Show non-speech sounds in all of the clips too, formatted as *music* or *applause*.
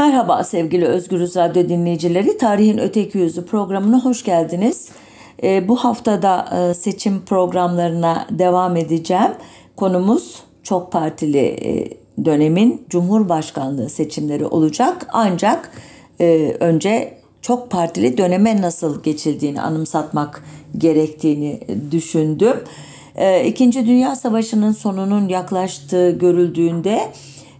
Merhaba sevgili Özgürüz Radyo dinleyicileri. Tarihin Öteki Yüzü programına hoş geldiniz. E, bu haftada e, seçim programlarına devam edeceğim. Konumuz çok partili e, dönemin Cumhurbaşkanlığı seçimleri olacak. Ancak e, önce çok partili döneme nasıl geçildiğini anımsatmak gerektiğini düşündüm. E, İkinci Dünya Savaşı'nın sonunun yaklaştığı görüldüğünde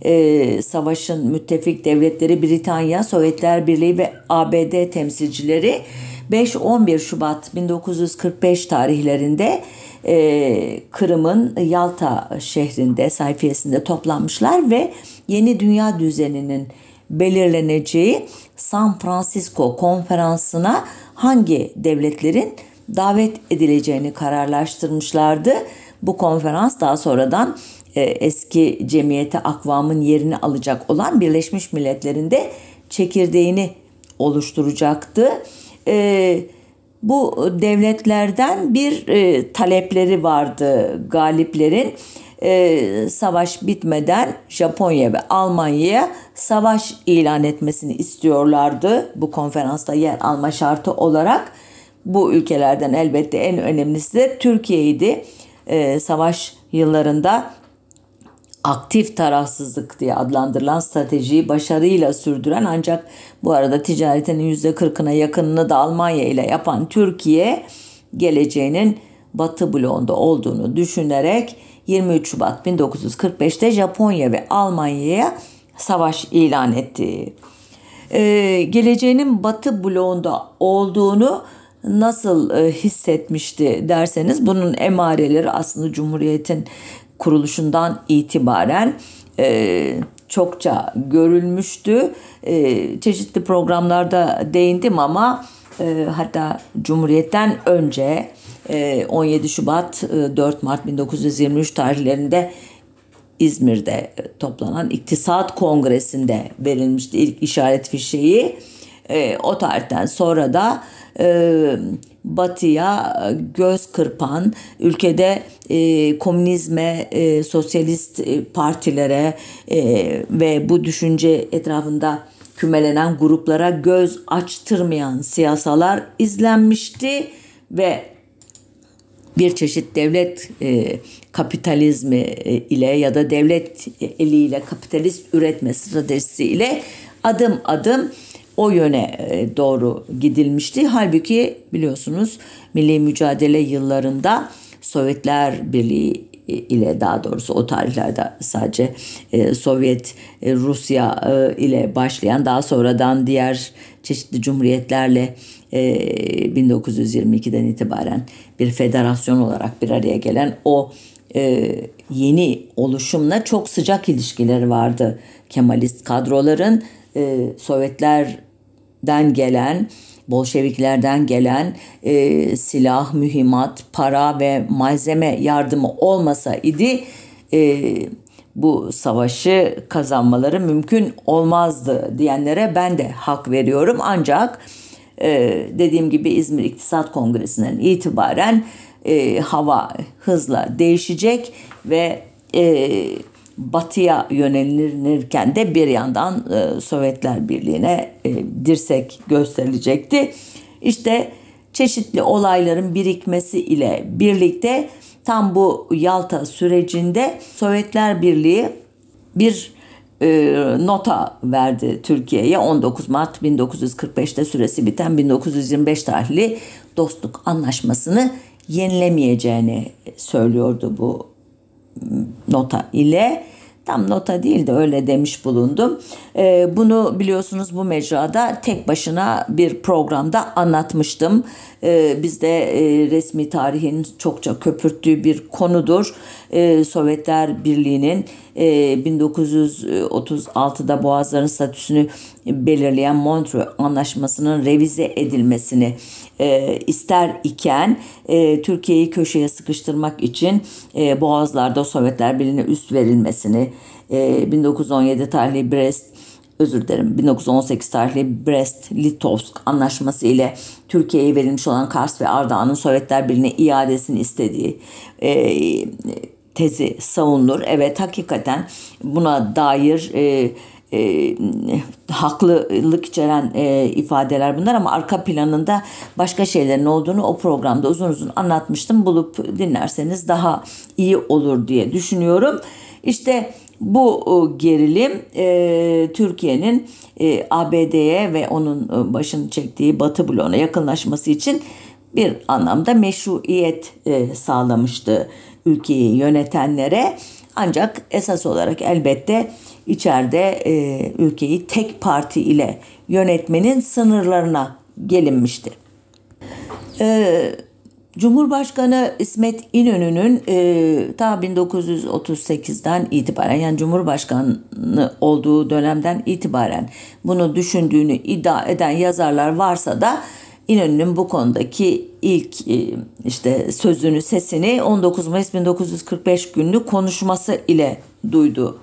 e, savaşın müttefik devletleri Britanya, Sovyetler Birliği ve ABD temsilcileri 5-11 Şubat 1945 tarihlerinde e, Kırım'ın Yalta şehrinde sayfiyesinde toplanmışlar ve yeni dünya düzeninin belirleneceği San Francisco konferansına hangi devletlerin davet edileceğini kararlaştırmışlardı. Bu konferans daha sonradan eski cemiyete akvamın yerini alacak olan Birleşmiş Milletler'in de çekirdeğini oluşturacaktı. E, bu devletlerden bir e, talepleri vardı galiplerin. savaş bitmeden Japonya ve Almanya'ya savaş ilan etmesini istiyorlardı. Bu konferansta yer alma şartı olarak bu ülkelerden elbette en önemlisi de Türkiye'ydi. savaş yıllarında aktif tarafsızlık diye adlandırılan stratejiyi başarıyla sürdüren ancak bu arada ticaretinin %40'ına yakınını da Almanya ile yapan Türkiye geleceğinin Batı bloğunda olduğunu düşünerek 23 Şubat 1945'te Japonya ve Almanya'ya savaş ilan etti. Ee, geleceğinin Batı bloğunda olduğunu nasıl e, hissetmişti derseniz bunun emareleri aslında Cumhuriyet'in kuruluşundan itibaren e, çokça görülmüştü. E, çeşitli programlarda değindim ama e, hatta Cumhuriyet'ten önce e, 17 Şubat e, 4 Mart 1923 tarihlerinde İzmir'de toplanan İktisat Kongresi'nde verilmişti ilk işaret fişeği. E, o tarihten sonra da e, batıya göz kırpan, ülkede e, komünizme, e, sosyalist e, partilere e, ve bu düşünce etrafında kümelenen gruplara göz açtırmayan siyasalar izlenmişti ve bir çeşit devlet e, kapitalizmi e, ile ya da devlet eliyle kapitalist üretme stratejisi ile adım adım o yöne e, doğru gidilmişti. Halbuki biliyorsunuz milli mücadele yıllarında Sovyetler Birliği e, ile daha doğrusu o tarihlerde sadece e, Sovyet Rusya ile başlayan daha sonradan diğer çeşitli cumhuriyetlerle 1922'den itibaren bir federasyon olarak bir araya gelen o yeni oluşumla çok sıcak ilişkileri vardı Kemalist kadroların Sovyetler den gelen Bolşeviklerden gelen e, silah, mühimmat, para ve malzeme yardımı olmasa idi e, bu savaşı kazanmaları mümkün olmazdı diyenlere ben de hak veriyorum. Ancak e, dediğim gibi İzmir İktisat Kongresi'nden itibaren e, hava hızla değişecek ve e, batıya yönelinirken de bir yandan e, Sovyetler Birliği'ne e, dirsek gösterilecekti. İşte çeşitli olayların birikmesi ile birlikte tam bu Yalta sürecinde Sovyetler Birliği bir e, nota verdi Türkiye'ye 19 Mart 1945'te süresi biten 1925 tarihli dostluk anlaşmasını yenilemeyeceğini söylüyordu bu nota ile tam nota değil de öyle demiş bulundum. E, bunu biliyorsunuz bu mecrada tek başına bir programda anlatmıştım. E, bizde e, resmi tarihin çokça köpürttüğü bir konudur. E, Sovyetler Birliği'nin e, 1936'da Boğazların statüsünü belirleyen Montreux Anlaşması'nın revize edilmesini e, ister iken e, Türkiye'yi köşeye sıkıştırmak için e, Boğazlar'da Sovyetler Birliği'ne üst verilmesini e, 1917 tarihli Brest özür dilerim 1918 tarihli Brest-Litovsk anlaşması ile Türkiye'ye verilmiş olan Kars ve Ardahan'ın Sovyetler Birliği'ne iadesini istediği e, tezi savunulur. Evet hakikaten buna dair e, e, haklılık içeren e, ifadeler bunlar ama arka planında başka şeylerin olduğunu o programda uzun uzun anlatmıştım. Bulup dinlerseniz daha iyi olur diye düşünüyorum. İşte bu gerilim e, Türkiye'nin e, ABD'ye ve onun e, başını çektiği Batı bloğuna yakınlaşması için bir anlamda meşruiyet e, sağlamıştı ülkeyi yönetenlere. Ancak esas olarak elbette içeride e, ülkeyi tek parti ile yönetmenin sınırlarına gelinmişti. E, Cumhurbaşkanı İsmet İnönü'nün e, ta 1938'den itibaren yani Cumhurbaşkanı olduğu dönemden itibaren bunu düşündüğünü iddia eden yazarlar varsa da İnönü'nün bu konudaki ilk e, işte sözünü, sesini 19 Mayıs 1945 günlü konuşması ile duydu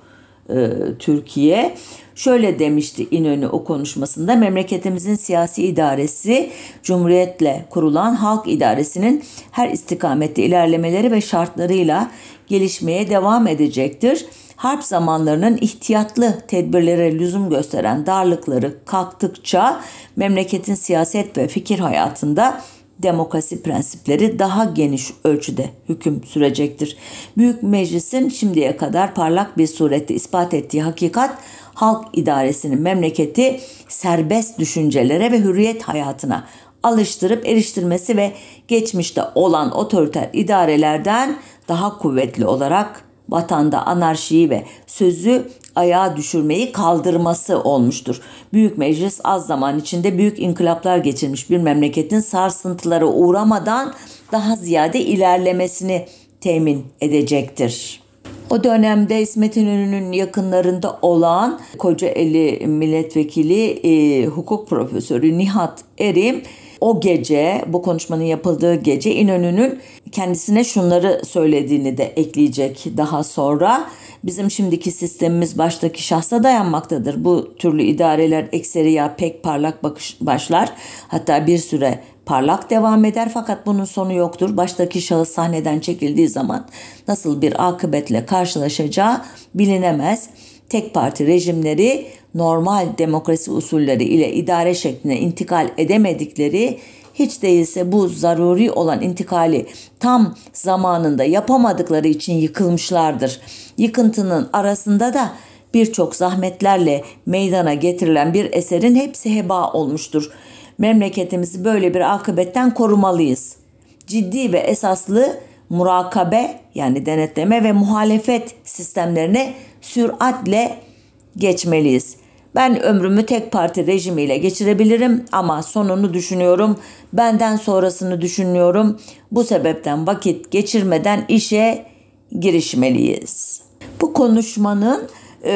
e, Türkiye. Şöyle demişti İnönü o konuşmasında memleketimizin siyasi idaresi Cumhuriyetle kurulan halk idaresinin her istikamette ilerlemeleri ve şartlarıyla gelişmeye devam edecektir. Harp zamanlarının ihtiyatlı tedbirlere lüzum gösteren darlıkları kalktıkça memleketin siyaset ve fikir hayatında demokrasi prensipleri daha geniş ölçüde hüküm sürecektir. Büyük Meclis'in şimdiye kadar parlak bir surette ispat ettiği hakikat halk idaresinin memleketi serbest düşüncelere ve hürriyet hayatına alıştırıp eriştirmesi ve geçmişte olan otoriter idarelerden daha kuvvetli olarak vatanda anarşiyi ve sözü ayağa düşürmeyi kaldırması olmuştur. Büyük Meclis az zaman içinde büyük inkılaplar geçirmiş bir memleketin sarsıntılara uğramadan daha ziyade ilerlemesini temin edecektir. O dönemde İsmet İnönü'nün yakınlarında olan Kocaeli milletvekili e, hukuk profesörü Nihat Erim o gece bu konuşmanın yapıldığı gece İnönü'nün kendisine şunları söylediğini de ekleyecek daha sonra. Bizim şimdiki sistemimiz baştaki şahsa dayanmaktadır. Bu türlü idareler ekseriya pek parlak bakış başlar. Hatta bir süre parlak devam eder fakat bunun sonu yoktur. Baştaki şahıs sahneden çekildiği zaman nasıl bir akıbetle karşılaşacağı bilinemez. Tek parti rejimleri normal demokrasi usulleri ile idare şekline intikal edemedikleri hiç değilse bu zaruri olan intikali tam zamanında yapamadıkları için yıkılmışlardır. Yıkıntının arasında da birçok zahmetlerle meydana getirilen bir eserin hepsi heba olmuştur. Memleketimizi böyle bir akıbetten korumalıyız. Ciddi ve esaslı murakabe yani denetleme ve muhalefet sistemlerine süratle geçmeliyiz. Ben ömrümü tek parti rejimiyle geçirebilirim ama sonunu düşünüyorum. Benden sonrasını düşünüyorum. Bu sebepten vakit geçirmeden işe girişmeliyiz. Bu konuşmanın e,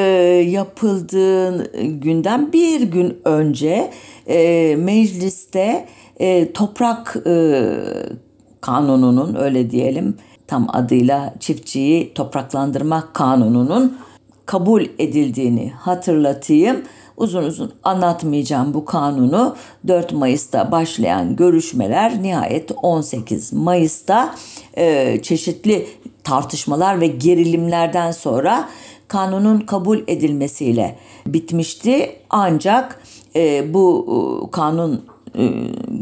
yapıldığı günden bir gün önce e, mecliste e, toprak e, kanununun öyle diyelim tam adıyla çiftçiyi topraklandırma kanununun kabul edildiğini hatırlatayım. Uzun uzun anlatmayacağım bu kanunu. 4 Mayıs'ta başlayan görüşmeler nihayet 18 Mayıs'ta e, çeşitli tartışmalar ve gerilimlerden sonra kanunun kabul edilmesiyle bitmişti. Ancak e, bu e, kanun e,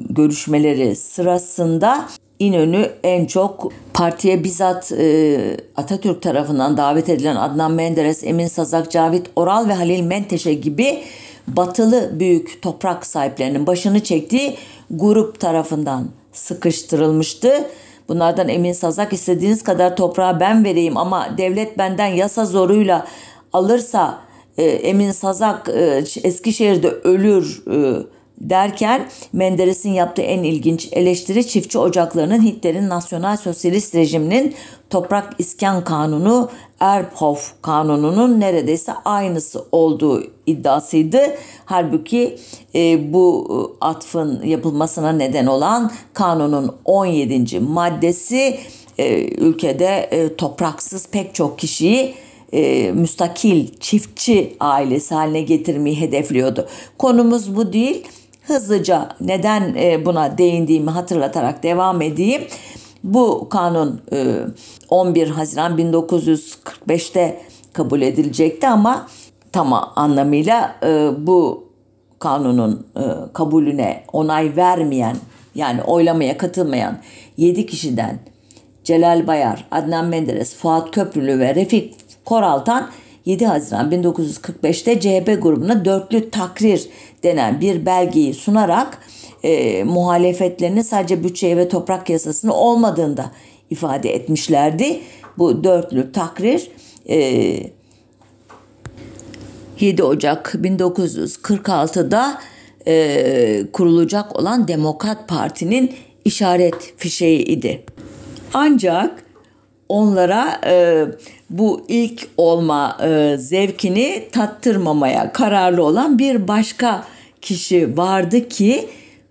görüşmeleri sırasında İnönü en çok partiye bizzat e, Atatürk tarafından davet edilen Adnan Menderes, Emin Sazak, Cavit Oral ve Halil Menteşe gibi batılı büyük toprak sahiplerinin başını çektiği grup tarafından sıkıştırılmıştı. Bunlardan Emin Sazak istediğiniz kadar toprağı ben vereyim ama devlet benden yasa zoruyla alırsa e, Emin Sazak e, Eskişehir'de ölür e, derken Menderes'in yaptığı en ilginç eleştiri çiftçi ocaklarının Hitler'in nasyonal sosyalist rejiminin toprak iskan kanunu Erbhof kanununun neredeyse aynısı olduğu iddiasıydı. Halbuki e, bu atfın yapılmasına neden olan kanunun 17. maddesi e, ülkede e, topraksız pek çok kişiyi e, müstakil çiftçi ailesi haline getirmeyi hedefliyordu. Konumuz bu değil hızlıca neden e, buna değindiğimi hatırlatarak devam edeyim. Bu kanun 11 e, Haziran 1945'te kabul edilecekti ama tam anlamıyla e, bu kanunun kabulüne onay vermeyen yani oylamaya katılmayan 7 kişiden Celal Bayar, Adnan Menderes, Fuat Köprülü ve Refik Koraltan 7 Haziran 1945'te CHP grubuna dörtlü takrir denen bir belgeyi sunarak e, muhalefetlerini sadece bütçeye ve toprak yasasını olmadığında ifade etmişlerdi. Bu dörtlü takrir e, 7 Ocak 1946'da e, kurulacak olan Demokrat Parti'nin işaret fişeği idi. Ancak onlara e, bu ilk olma e, zevkini tattırmamaya kararlı olan bir başka kişi vardı ki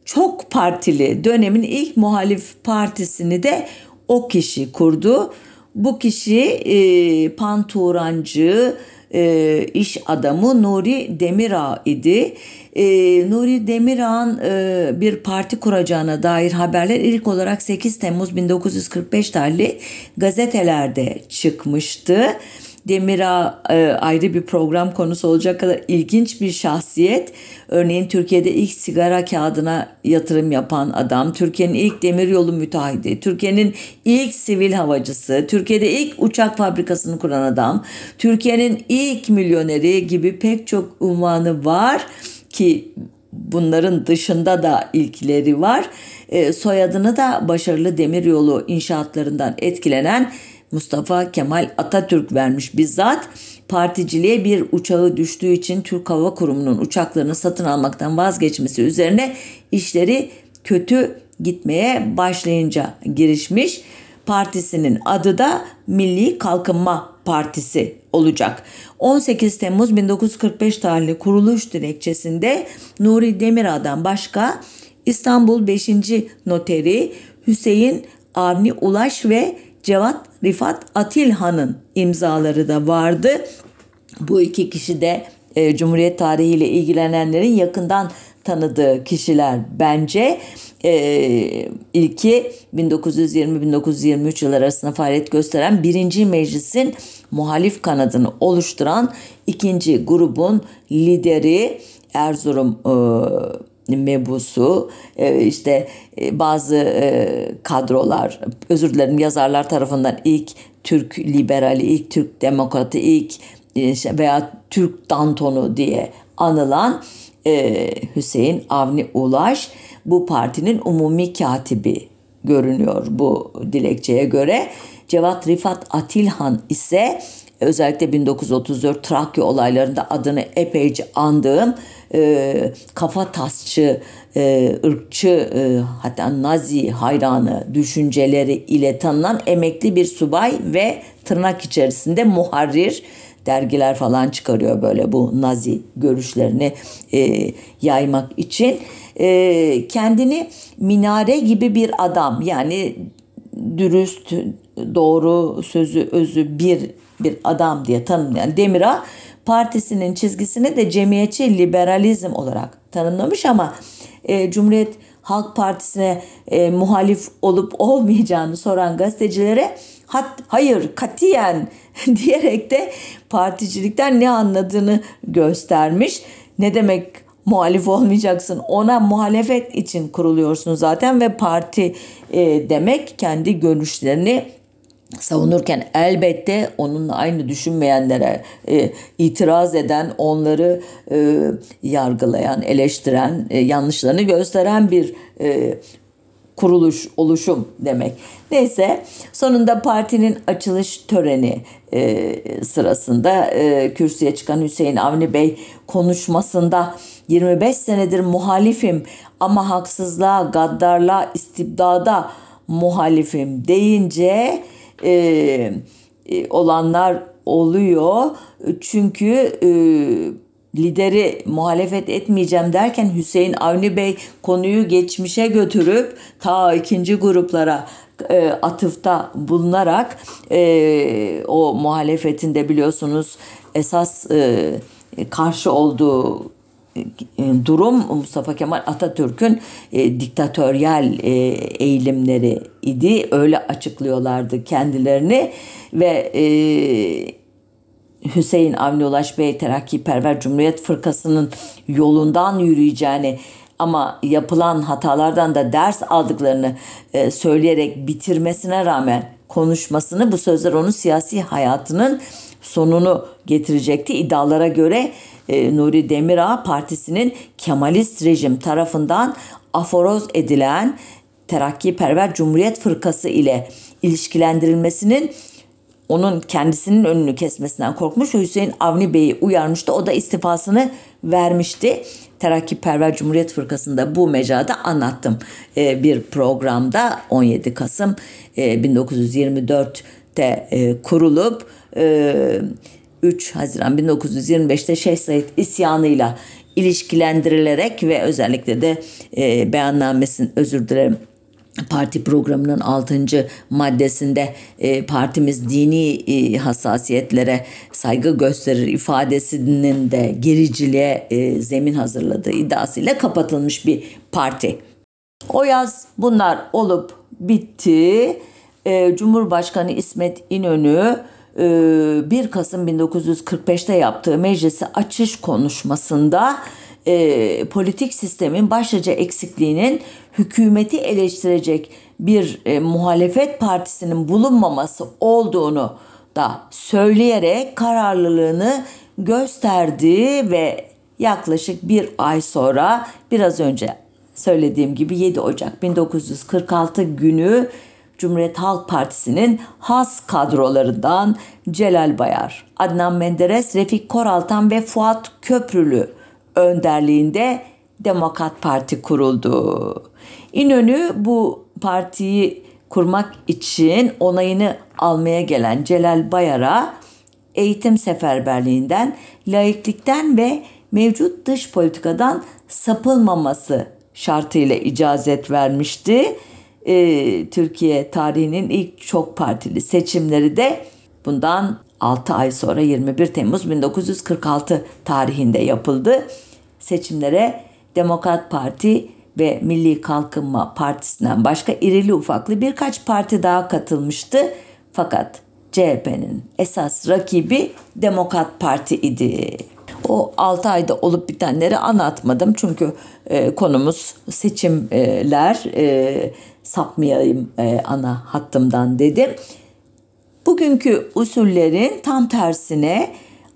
çok partili dönemin ilk muhalif partisini de o kişi kurdu. Bu kişi e, Panturancı, e, iş adamı Nuri Demirağ idi. E, Nuri Demirağ'ın e, bir parti kuracağına dair haberler ilk olarak 8 Temmuz 1945 tarihli gazetelerde çıkmıştı. Demirağ e, ayrı bir program konusu olacak kadar ilginç bir şahsiyet. Örneğin Türkiye'de ilk sigara kağıdına yatırım yapan adam, Türkiye'nin ilk demiryolu müteahhidi, Türkiye'nin ilk sivil havacısı, Türkiye'de ilk uçak fabrikasını kuran adam, Türkiye'nin ilk milyoneri gibi pek çok unvanı var ki bunların dışında da ilkleri var. E, soyadını da başarılı demiryolu inşaatlarından etkilenen Mustafa Kemal Atatürk vermiş bizzat. Particiliğe bir uçağı düştüğü için Türk Hava Kurumu'nun uçaklarını satın almaktan vazgeçmesi üzerine işleri kötü gitmeye başlayınca girişmiş. Partisinin adı da Milli Kalkınma Partisi olacak. 18 Temmuz 1945 tarihli kuruluş dilekçesinde Nuri Demirağ'dan başka İstanbul 5. Noteri Hüseyin Avni Ulaş ve Cevat Rifat Atilhan'ın imzaları da vardı. Bu iki kişi de e, Cumhuriyet tarihiyle ilgilenenlerin yakından tanıdığı kişiler bence. E, ilki 1920-1923 yılları arasında faaliyet gösteren birinci meclisin muhalif kanadını oluşturan ikinci grubun lideri Erzurum e, mebusu. E, işte e, bazı e, kadrolar özür dilerim yazarlar tarafından ilk Türk liberali, ilk Türk demokratı, ilk veya Türk Dantonu diye anılan Hüseyin Avni Ulaş bu partinin umumi katibi görünüyor bu dilekçeye göre. Cevat Rifat Atilhan ise özellikle 1934 Trakya olaylarında adını epeyce andığım e, kafa tasçı, e, ırkçı e, hatta nazi hayranı düşünceleri ile tanınan emekli bir subay ve tırnak içerisinde muharrir dergiler falan çıkarıyor böyle bu nazi görüşlerini e, yaymak için. E, kendini minare gibi bir adam yani dürüst, doğru, sözü, özü bir bir adam diye tanımlayan Demir'a partisinin çizgisini de cemiyetçi liberalizm olarak tanımlamış ama e, Cumhuriyet Halk Partisi'ne e, muhalif olup olmayacağını soran gazetecilere hat, hayır katiyen *laughs* diyerek de particilikten ne anladığını göstermiş. Ne demek muhalif olmayacaksın ona muhalefet için kuruluyorsun zaten ve parti e, demek kendi görüşlerini savunurken elbette onunla aynı düşünmeyenlere e, itiraz eden, onları e, yargılayan, eleştiren, e, yanlışlarını gösteren bir e, kuruluş, oluşum demek. Neyse sonunda partinin açılış töreni e, sırasında e, kürsüye çıkan Hüseyin Avni Bey konuşmasında 25 senedir muhalifim ama haksızlığa, gaddarlığa, istibdada muhalifim deyince e, e, olanlar oluyor. Çünkü e, lideri muhalefet etmeyeceğim derken Hüseyin Avni Bey konuyu geçmişe götürüp ta ikinci gruplara e, atıfta bulunarak e, o muhalefetinde biliyorsunuz esas e, karşı olduğu e, durum Mustafa Kemal Atatürk'ün e, diktatöryel e, eğilimleri idi. Öyle açıklıyorlardı kendilerini ve e, Hüseyin Avni Ulaş Bey Terakkiperver Cumhuriyet Fırkası'nın yolundan yürüyeceğini ama yapılan hatalardan da ders aldıklarını e, söyleyerek bitirmesine rağmen konuşmasını bu sözler onun siyasi hayatının sonunu getirecekti. İddialara göre e, Nuri Demirağ partisinin Kemalist rejim tarafından aforoz edilen Terakkiperver Cumhuriyet Fırkası ile ilişkilendirilmesinin onun kendisinin önünü kesmesinden korkmuş ve Hüseyin Avni Bey'i uyarmıştı. O da istifasını vermişti. Terakkiperver Cumhuriyet Fırkası'nda bu mecrada anlattım ee, bir programda 17 Kasım 1924'te e, e, kurulup 3 e, Haziran 1925'te Şeyh Said isyanıyla ilişkilendirilerek ve özellikle de beyannamesinin özür dilerim parti programının 6. maddesinde e, partimiz dini e, hassasiyetlere saygı gösterir ifadesinin de gericiliğe e, zemin hazırladığı iddiasıyla kapatılmış bir parti. O yaz bunlar olup bitti. E, Cumhurbaşkanı İsmet İnönü 1 e, Kasım 1945'te yaptığı meclisi açış konuşmasında e, politik sistemin başlıca eksikliğinin hükümeti eleştirecek bir e, muhalefet partisinin bulunmaması olduğunu da söyleyerek kararlılığını gösterdi ve yaklaşık bir ay sonra biraz önce söylediğim gibi 7 Ocak 1946 günü Cumhuriyet Halk Partisi'nin has kadrolarından Celal Bayar, Adnan Menderes, Refik Koraltan ve Fuat Köprülü önderliğinde Demokrat Parti kuruldu. İnönü bu partiyi kurmak için onayını almaya gelen Celal Bayar'a eğitim seferberliğinden, laiklikten ve mevcut dış politikadan sapılmaması şartıyla icazet vermişti. Ee, Türkiye tarihinin ilk çok partili seçimleri de bundan 6 ay sonra 21 Temmuz 1946 tarihinde yapıldı seçimlere Demokrat Parti ve Milli Kalkınma Partisi'nden başka irili ufaklı birkaç parti daha katılmıştı. Fakat CHP'nin esas rakibi Demokrat Parti idi. O 6 ayda olup bitenleri anlatmadım çünkü e, konumuz seçimler e, sapmayayım e, ana hattımdan dedim. Bugünkü usullerin tam tersine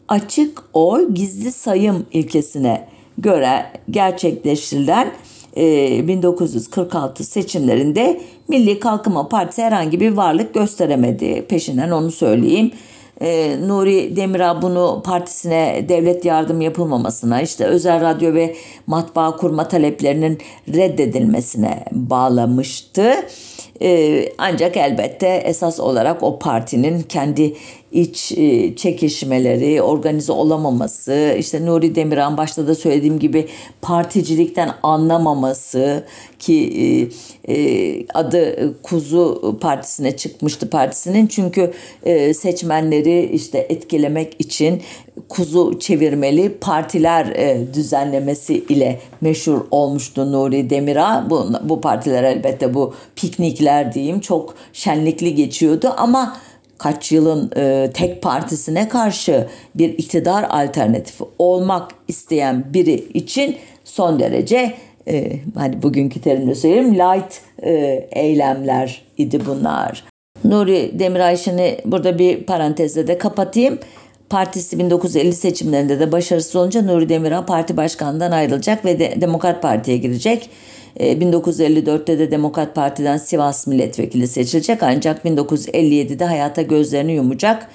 açık oy gizli sayım ilkesine göre gerçekleştirilen 1946 e, seçimlerinde Milli Kalkınma Partisi herhangi bir varlık gösteremedi. Peşinden onu söyleyeyim. E, Nuri Demirağ bunu partisine devlet yardım yapılmamasına, işte özel radyo ve matbaa kurma taleplerinin reddedilmesine bağlamıştı. E, ancak elbette esas olarak o partinin kendi iç e, çekişmeleri, organize olamaması, işte Nuri Demirhan başta da söylediğim gibi particilikten anlamaması ki e, e, adı Kuzu Partisi'ne çıkmıştı partisinin çünkü seçmenleri işte etkilemek için kuzu çevirmeli partiler düzenlemesi ile meşhur olmuştu Nuri Demirağ. Bu, bu partiler elbette bu piknikler diyeyim çok şenlikli geçiyordu ama kaç yılın e, tek partisine karşı bir iktidar alternatifi olmak isteyen biri için son derece e, hani bugünkü terimle söyleyeyim light e, eylemler idi bunlar. Nuri Demirayşin'i burada bir parantezle de kapatayım. Partisi 1950 seçimlerinde de başarısız olunca Nuri Demirağ parti başkanından ayrılacak ve de Demokrat Parti'ye girecek. 1954'te e, de Demokrat Parti'den Sivas milletvekili seçilecek ancak 1957'de hayata gözlerini yumacak.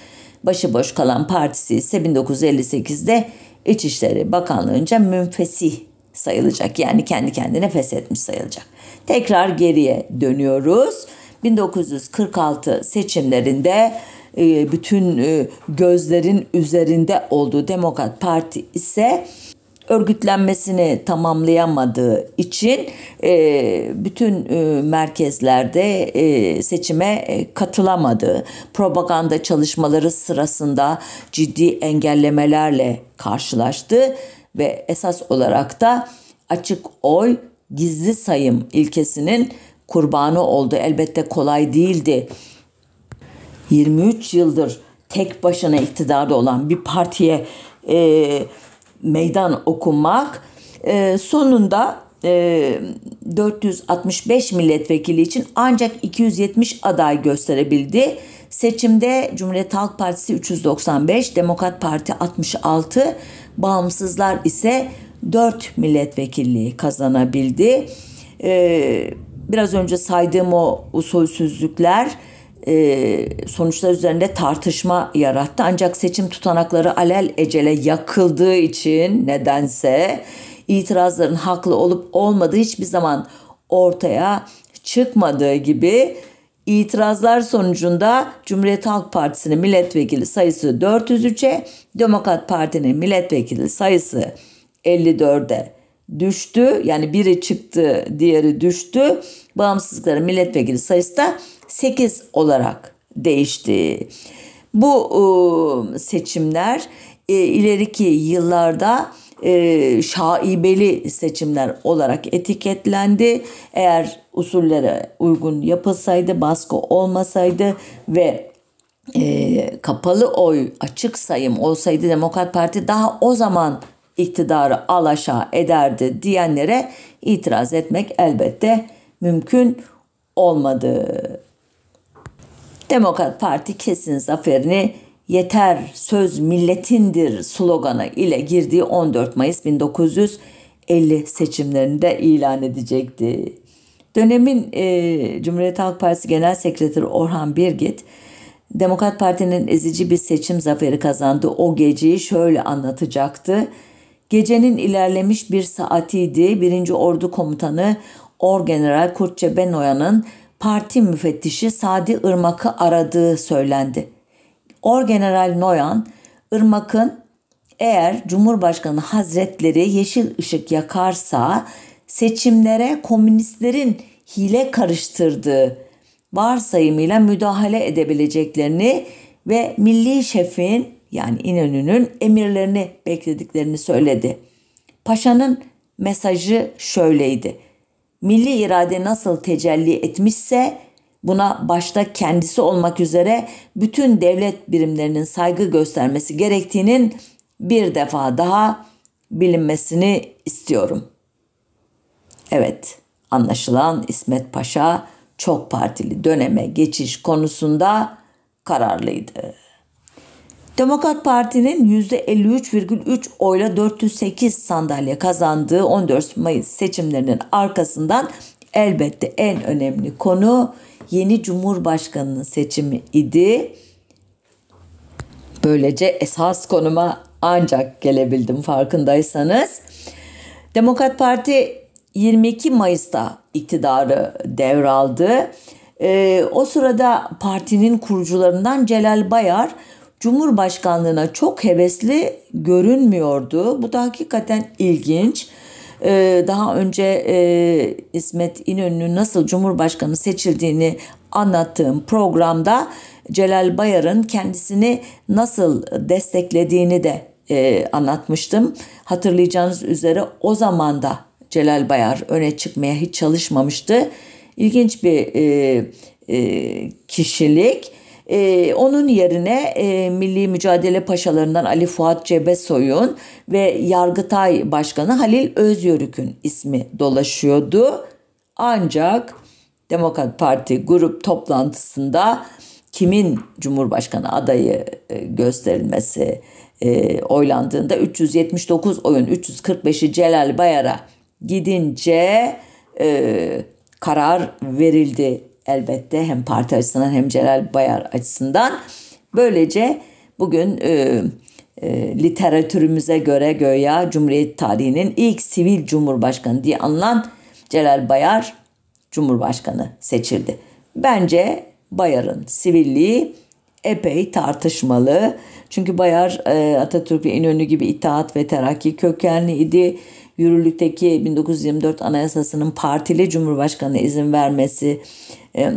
Başıboş kalan partisi ise 1958'de İçişleri Bakanlığı'nca münfesih sayılacak. Yani kendi kendine feshetmiş sayılacak. Tekrar geriye dönüyoruz. 1946 seçimlerinde e, bütün e, gözlerin üzerinde olduğu Demokrat Parti ise örgütlenmesini tamamlayamadığı için e, bütün e, merkezlerde e, seçime e, katılamadı. Propaganda çalışmaları sırasında ciddi engellemelerle karşılaştı ve esas olarak da açık oy gizli sayım ilkesinin kurbanı oldu. Elbette kolay değildi. 23 yıldır tek başına iktidarda olan bir partiye e, meydan okumak e, sonunda e, 465 milletvekili için ancak 270 aday gösterebildi. Seçimde Cumhuriyet Halk Partisi 395, Demokrat Parti 66, Bağımsızlar ise 4 milletvekilliği kazanabildi. Ee, biraz önce saydığım o usulsüzlükler sonuçlar üzerinde tartışma yarattı. Ancak seçim tutanakları alel ecele yakıldığı için nedense itirazların haklı olup olmadığı hiçbir zaman ortaya çıkmadığı gibi itirazlar sonucunda Cumhuriyet Halk Partisi'nin milletvekili sayısı 403'e, Demokrat Parti'nin milletvekili sayısı 54'e düştü. Yani biri çıktı, diğeri düştü. Bağımsızlıkların milletvekili sayısı da 8 olarak değişti. Bu seçimler e, ileriki yıllarda e, şaibeli seçimler olarak etiketlendi. Eğer usullere uygun yapılsaydı, baskı olmasaydı ve e, kapalı oy açık sayım olsaydı Demokrat Parti daha o zaman iktidarı alaşağı ederdi diyenlere itiraz etmek elbette mümkün olmadı. Demokrat Parti kesin zaferini yeter söz milletindir sloganı ile girdiği 14 Mayıs 1950 seçimlerinde ilan edecekti. Dönemin e, Cumhuriyet Halk Partisi Genel Sekreteri Orhan Birgit, Demokrat Parti'nin ezici bir seçim zaferi kazandığı o geceyi şöyle anlatacaktı. Gecenin ilerlemiş bir saatiydi. Birinci Ordu Komutanı Orgeneral Kurtçe Benoya'nın parti müfettişi Sadi Irmak'ı aradığı söylendi. Orgeneral Noyan, Irmak'ın eğer Cumhurbaşkanı Hazretleri yeşil ışık yakarsa seçimlere komünistlerin hile karıştırdığı varsayımıyla müdahale edebileceklerini ve milli şefin yani İnönü'nün emirlerini beklediklerini söyledi. Paşa'nın mesajı şöyleydi. Milli irade nasıl tecelli etmişse buna başta kendisi olmak üzere bütün devlet birimlerinin saygı göstermesi gerektiğinin bir defa daha bilinmesini istiyorum. Evet, anlaşılan İsmet Paşa çok partili döneme geçiş konusunda kararlıydı. Demokrat Parti'nin %53,3 oyla 408 sandalye kazandığı 14 Mayıs seçimlerinin arkasından elbette en önemli konu yeni Cumhurbaşkanı'nın seçimi idi. Böylece esas konuma ancak gelebildim farkındaysanız. Demokrat Parti 22 Mayıs'ta iktidarı devraldı. Ee, o sırada partinin kurucularından Celal Bayar Cumhurbaşkanlığına çok hevesli görünmüyordu. Bu da hakikaten ilginç. Ee, daha önce e, İsmet İnönü'nün nasıl Cumhurbaşkanı seçildiğini anlattığım programda Celal Bayar'ın kendisini nasıl desteklediğini de e, anlatmıştım. Hatırlayacağınız üzere o zaman da Celal Bayar öne çıkmaya hiç çalışmamıştı. İlginç bir e, e, kişilik. E, onun yerine e, Milli Mücadele Paşalarından Ali Fuat Cebesoy'un ve Yargıtay Başkanı Halil Özyörük'ün ismi dolaşıyordu. Ancak Demokrat Parti grup toplantısında kimin Cumhurbaşkanı adayı e, gösterilmesi e, oylandığında 379 oyun 345'i Celal Bayar'a gidince e, karar verildi elbette hem parti açısından hem Celal Bayar açısından. Böylece bugün e, e, literatürümüze göre göya Cumhuriyet tarihinin ilk sivil cumhurbaşkanı diye anılan Celal Bayar Cumhurbaşkanı seçildi. Bence Bayar'ın sivilliği epey tartışmalı. Çünkü Bayar e, Atatürk ve İnönü gibi İttihat ve Terakki kökenliydi. Yürürlükteki 1924 Anayasası'nın partili Cumhurbaşkanı izin vermesi e,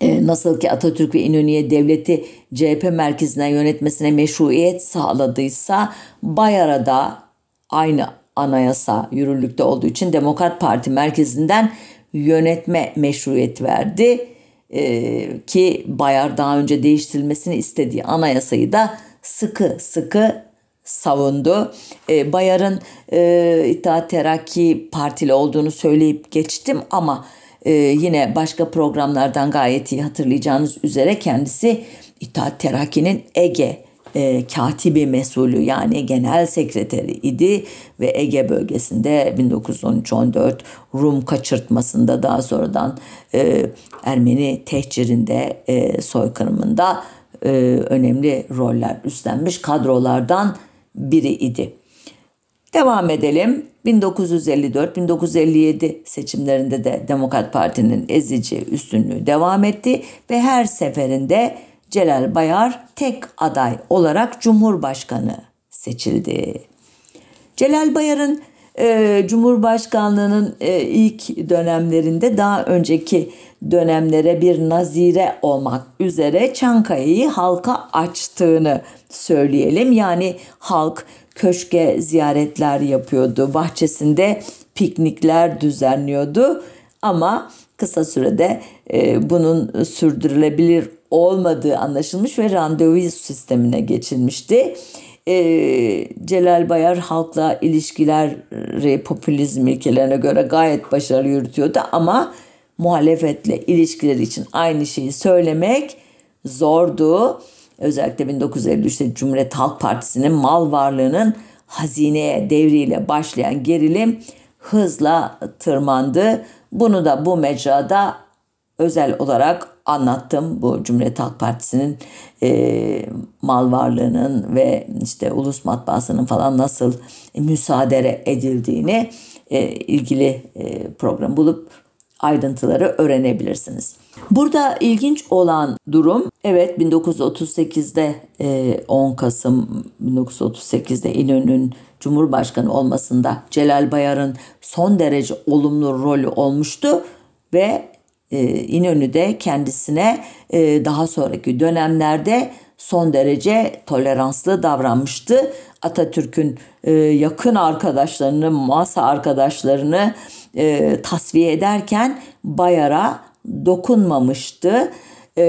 e, nasıl ki Atatürk ve İnönü'ye devleti CHP merkezinden yönetmesine meşruiyet sağladıysa Bayar'a da aynı anayasa yürürlükte olduğu için Demokrat Parti merkezinden yönetme meşruiyet verdi. e, ki Bayar daha önce değiştirilmesini istediği anayasayı da sıkı sıkı savundu. E, Bayar'ın e, İttihat Terakki Partili olduğunu söyleyip geçtim ama e, yine başka programlardan gayet iyi hatırlayacağınız üzere kendisi İttihat Terakki'nin Ege e, katibi mesulü yani genel sekreteri idi ve Ege bölgesinde 1913-14 Rum kaçırtmasında daha sonradan e, Ermeni tehcirinde e, soykırımında e, önemli roller üstlenmiş kadrolardan biri idi. Devam edelim. 1954-1957 seçimlerinde de Demokrat Parti'nin ezici üstünlüğü devam etti ve her seferinde Celal Bayar tek aday olarak Cumhurbaşkanı seçildi. Celal Bayar'ın e, Cumhurbaşkanlığının e, ilk dönemlerinde daha önceki dönemlere bir nazire olmak üzere Çankaya'yı halka açtığını söyleyelim. Yani halk köşke ziyaretler yapıyordu, bahçesinde piknikler düzenliyordu ama kısa sürede e, bunun sürdürülebilir olmadığı anlaşılmış ve randevu sistemine geçilmişti. Ee, Celal Bayar halkla ilişkileri popülizm ilkelerine göre gayet başarılı yürütüyordu ama muhalefetle ilişkileri için aynı şeyi söylemek zordu. Özellikle 1953'te Cumhuriyet Halk Partisi'nin mal varlığının hazineye devriyle başlayan gerilim hızla tırmandı. Bunu da bu mecrada özel olarak anlattım. Bu Cumhuriyet Halk Partisi'nin e, mal varlığının ve işte ulus matbaasının falan nasıl müsaade edildiğini e, ilgili e, program bulup ayrıntıları öğrenebilirsiniz. Burada ilginç olan durum evet 1938'de 10 Kasım 1938'de İnönü'nün Cumhurbaşkanı olmasında Celal Bayar'ın son derece olumlu rolü olmuştu ve e, İnönü'de kendisine e, daha sonraki dönemlerde son derece toleranslı davranmıştı. Atatürk'ün e, yakın arkadaşlarını, masa arkadaşlarını e, tasfiye ederken Bayar'a dokunmamıştı. E,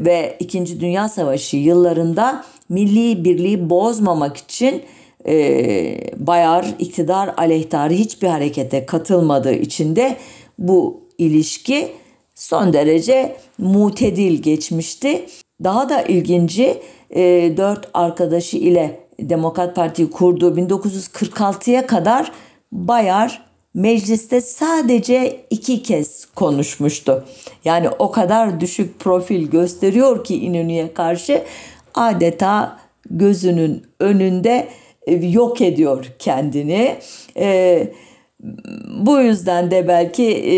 ve İkinci Dünya Savaşı yıllarında milli birliği bozmamak için e, Bayar iktidar aleyhtarı hiçbir harekete katılmadığı için de bu ilişki son derece mutedil geçmişti. Daha da ilginci e, dört arkadaşı ile Demokrat Parti'yi kurduğu 1946'ya kadar Bayar mecliste sadece iki kez konuşmuştu. Yani o kadar düşük profil gösteriyor ki İnönü'ye karşı adeta gözünün önünde e, yok ediyor kendini. E, bu yüzden de belki e,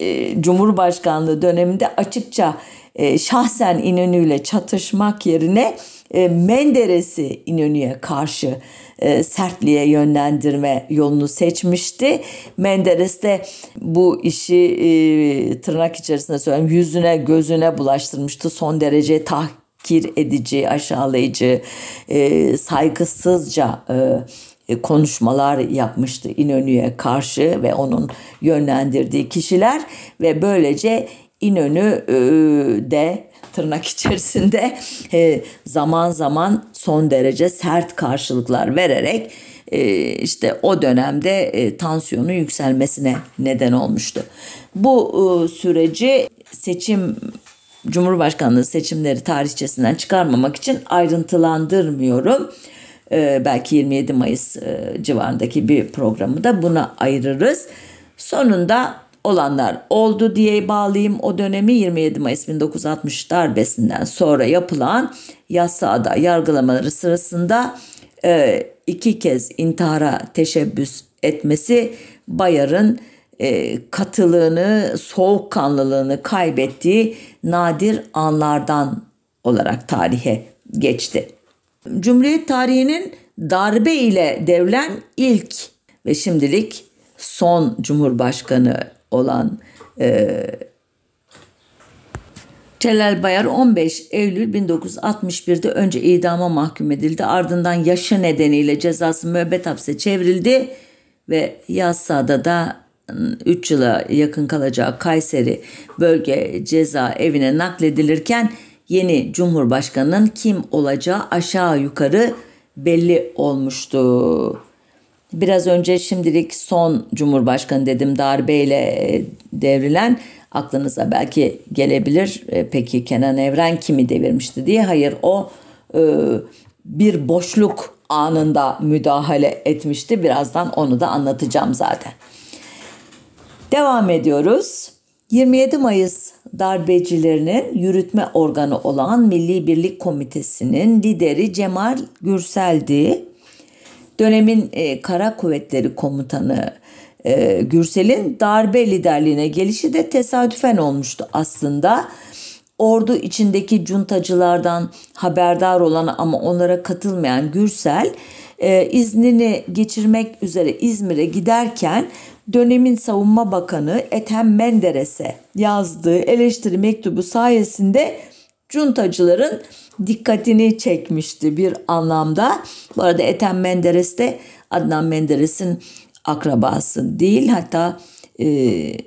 e, Cumhurbaşkanlığı döneminde açıkça e, şahsen İnönü ile çatışmak yerine e, Menderes'i İnönü'ye karşı e, sertliğe yönlendirme yolunu seçmişti. Menderes de bu işi e, tırnak içerisinde söyleyeyim yüzüne gözüne bulaştırmıştı. Son derece tahkir edici, aşağılayıcı, e, saygısızca e, konuşmalar yapmıştı İnönü'ye karşı ve onun yönlendirdiği kişiler ve böylece İnönü de tırnak içerisinde e, zaman zaman son derece sert karşılıklar vererek işte o dönemde tansiyonu yükselmesine neden olmuştu. Bu süreci seçim Cumhurbaşkanlığı seçimleri tarihçesinden çıkarmamak için ayrıntılandırmıyorum. Ee, belki 27 Mayıs e, civarındaki bir programı da buna ayırırız. Sonunda olanlar oldu diye bağlayayım o dönemi 27 Mayıs 1960 darbesinden sonra yapılan yasada yargılamaları sırasında e, iki kez intihara teşebbüs etmesi Bayar'ın e, katılığını, soğukkanlılığını kaybettiği nadir anlardan olarak tarihe geçti. Cumhuriyet tarihinin darbe ile devlen ilk ve şimdilik son cumhurbaşkanı olan e, Celal Bayar 15 Eylül 1961'de önce idama mahkum edildi. Ardından yaşı nedeniyle cezası müebbet hapse çevrildi ve Yassıada da 3 yıla yakın kalacağı Kayseri Bölge Ceza Evi'ne nakledilirken yeni Cumhurbaşkanı'nın kim olacağı aşağı yukarı belli olmuştu. Biraz önce şimdilik son Cumhurbaşkanı dedim darbeyle devrilen aklınıza belki gelebilir. E, peki Kenan Evren kimi devirmişti diye. Hayır o e, bir boşluk anında müdahale etmişti. Birazdan onu da anlatacağım zaten. Devam ediyoruz. 27 Mayıs darbecilerinin yürütme organı olan Milli Birlik Komitesi'nin lideri Cemal Gürsel'di. Dönemin e, Kara Kuvvetleri Komutanı e, Gürsel'in darbe liderliğine gelişi de tesadüfen olmuştu aslında. Ordu içindeki cuntacılardan haberdar olan ama onlara katılmayan Gürsel e, iznini geçirmek üzere İzmir'e giderken dönemin savunma bakanı Ethem Menderes'e yazdığı eleştiri mektubu sayesinde cuntacıların dikkatini çekmişti bir anlamda. Bu arada Ethem Menderes de Adnan Menderes'in akrabası değil. Hatta e,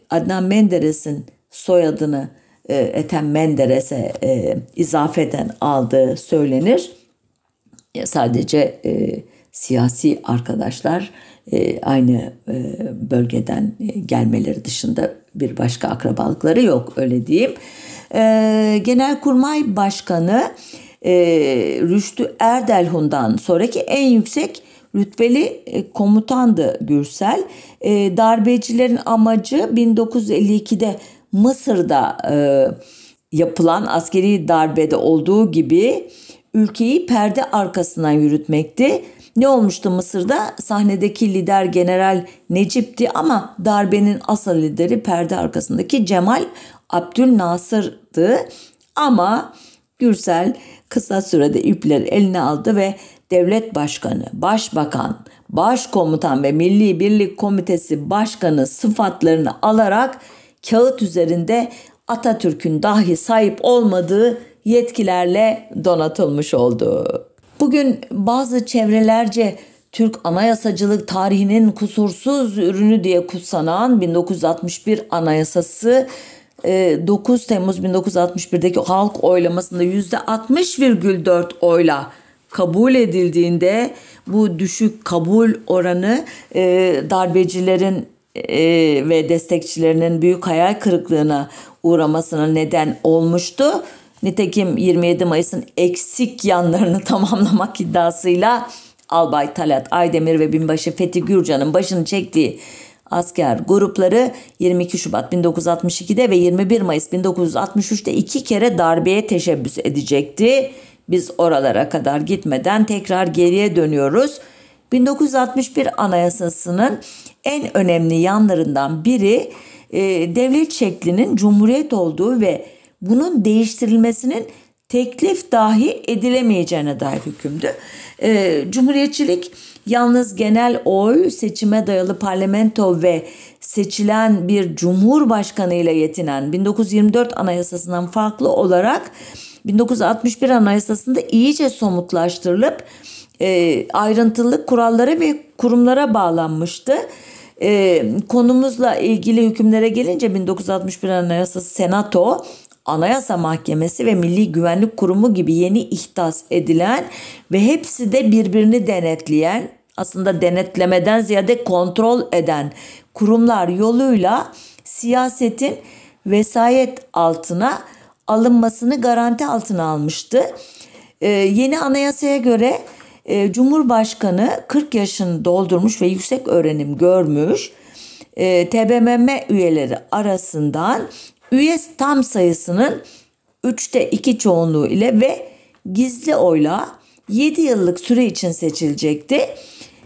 Adnan Menderes'in soyadını e, Ethem Menderes'e e, izafeten aldığı söylenir. E, sadece e, siyasi arkadaşlar e, aynı e, bölgeden e, gelmeleri dışında bir başka akrabalıkları yok öyle diyeyim. E, Genelkurmay Başkanı e, Rüştü Erdelhun'dan sonraki en yüksek rütbeli e, komutandı Gürsel. E, darbecilerin amacı 1952'de Mısır'da e, yapılan askeri darbede olduğu gibi ülkeyi perde arkasından yürütmekti. Ne olmuştu Mısır'da? Sahnedeki lider General Necip'ti ama darbenin asıl lideri perde arkasındaki Cemal Abdülnasır'dı. Ama Gürsel kısa sürede ipleri eline aldı ve devlet başkanı, başbakan, başkomutan ve Milli Birlik Komitesi başkanı sıfatlarını alarak kağıt üzerinde Atatürk'ün dahi sahip olmadığı yetkilerle donatılmış oldu. Bugün bazı çevrelerce Türk anayasacılık tarihinin kusursuz ürünü diye kutsanan 1961 Anayasası 9 e, Temmuz 1961'deki halk oylamasında %60,4 oyla kabul edildiğinde bu düşük kabul oranı e, darbecilerin e, ve destekçilerinin büyük hayal kırıklığına uğramasına neden olmuştu. Nitekim 27 Mayıs'ın eksik yanlarını *laughs* tamamlamak iddiasıyla Albay Talat Aydemir ve binbaşı Fethi Gürcan'ın başını çektiği asker grupları 22 Şubat 1962'de ve 21 Mayıs 1963'te iki kere darbeye teşebbüs edecekti. Biz oralara kadar gitmeden tekrar geriye dönüyoruz. 1961 Anayasası'nın en önemli yanlarından biri e, devlet şeklinin cumhuriyet olduğu ve bunun değiştirilmesinin teklif dahi edilemeyeceğine dair hükümdü. E, cumhuriyetçilik yalnız genel oy, seçime dayalı parlamento ve seçilen bir cumhurbaşkanı ile yetinen 1924 Anayasası'ndan farklı olarak 1961 Anayasası'nda iyice somutlaştırılıp e, ayrıntılı kurallara ve kurumlara bağlanmıştı. E, konumuzla ilgili hükümlere gelince 1961 Anayasası Senato, Anayasa Mahkemesi ve Milli Güvenlik Kurumu gibi yeni ihtas edilen ve hepsi de birbirini denetleyen aslında denetlemeden ziyade kontrol eden kurumlar yoluyla siyasetin vesayet altına alınmasını garanti altına almıştı. Ee, yeni anayasaya göre e, Cumhurbaşkanı 40 yaşını doldurmuş ve yüksek öğrenim görmüş. E, TBMM üyeleri arasından üye tam sayısının 3'te 2 çoğunluğu ile ve gizli oyla 7 yıllık süre için seçilecekti.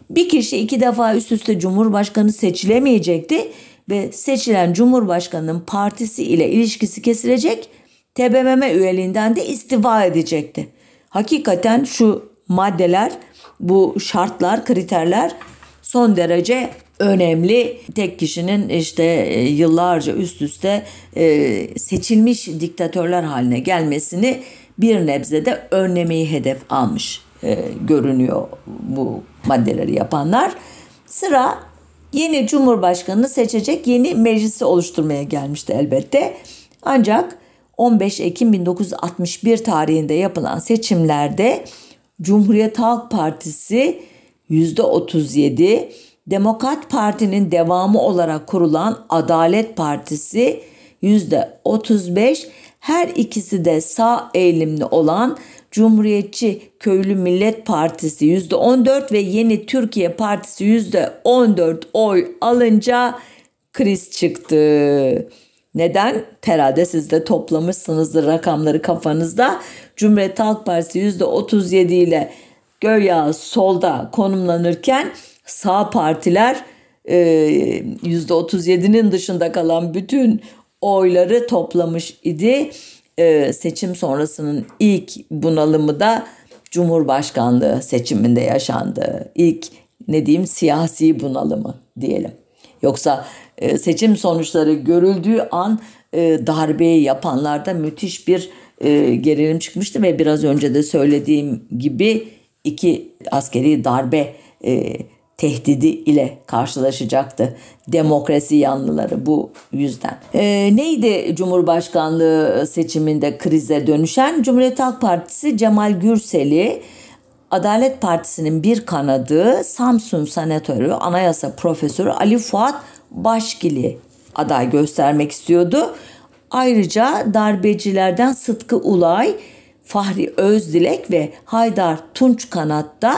Bir kişi iki defa üst üste Cumhurbaşkanı seçilemeyecekti ve seçilen Cumhurbaşkanının partisi ile ilişkisi kesilecek TBMM üyeliğinden de istifa edecekti. Hakikaten şu maddeler, bu şartlar, kriterler son derece önemli. Tek kişinin işte e, yıllarca üst üste e, seçilmiş diktatörler haline gelmesini bir nebzede önlemeyi hedef almış e, görünüyor bu maddeleri yapanlar. Sıra yeni cumhurbaşkanını seçecek yeni meclisi oluşturmaya gelmişti elbette. Ancak 15 Ekim 1961 tarihinde yapılan seçimlerde Cumhuriyet Halk Partisi %37, Demokrat Parti'nin devamı olarak kurulan Adalet Partisi %35, her ikisi de sağ eğilimli olan Cumhuriyetçi Köylü Millet Partisi %14 ve Yeni Türkiye Partisi %14 oy alınca kriz çıktı. Neden? Herhalde siz de toplamışsınızdır rakamları kafanızda. Cumhuriyet Halk Partisi %37 ile göya solda konumlanırken sağ partiler %37'nin dışında kalan bütün oyları toplamış idi. Seçim sonrasının ilk bunalımı da Cumhurbaşkanlığı seçiminde yaşandı. İlk ne diyeyim siyasi bunalımı diyelim. Yoksa e, seçim sonuçları görüldüğü an e, darbeyi yapanlarda müthiş bir e, gerilim çıkmıştı ve biraz önce de söylediğim gibi iki askeri darbe tehdidi ile karşılaşacaktı demokrasi yanlıları bu yüzden. E, neydi Cumhurbaşkanlığı seçiminde krize dönüşen? Cumhuriyet Halk Partisi Cemal Gürsel'i Adalet Partisi'nin bir kanadı Samsun Senatörü, Anayasa Profesörü Ali Fuat Başgili aday göstermek istiyordu. Ayrıca darbecilerden Sıtkı Ulay, Fahri Özdilek ve Haydar Tunç Kanat da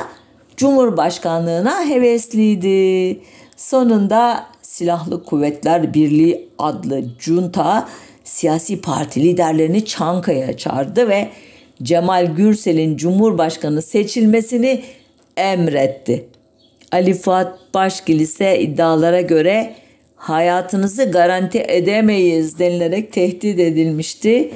Cumhurbaşkanlığına hevesliydi. Sonunda Silahlı Kuvvetler Birliği adlı junta siyasi parti liderlerini Çankaya çağırdı ve Cemal Gürsel'in Cumhurbaşkanı seçilmesini emretti. Ali Fuat Başgil ise iddialara göre hayatınızı garanti edemeyiz denilerek tehdit edilmişti.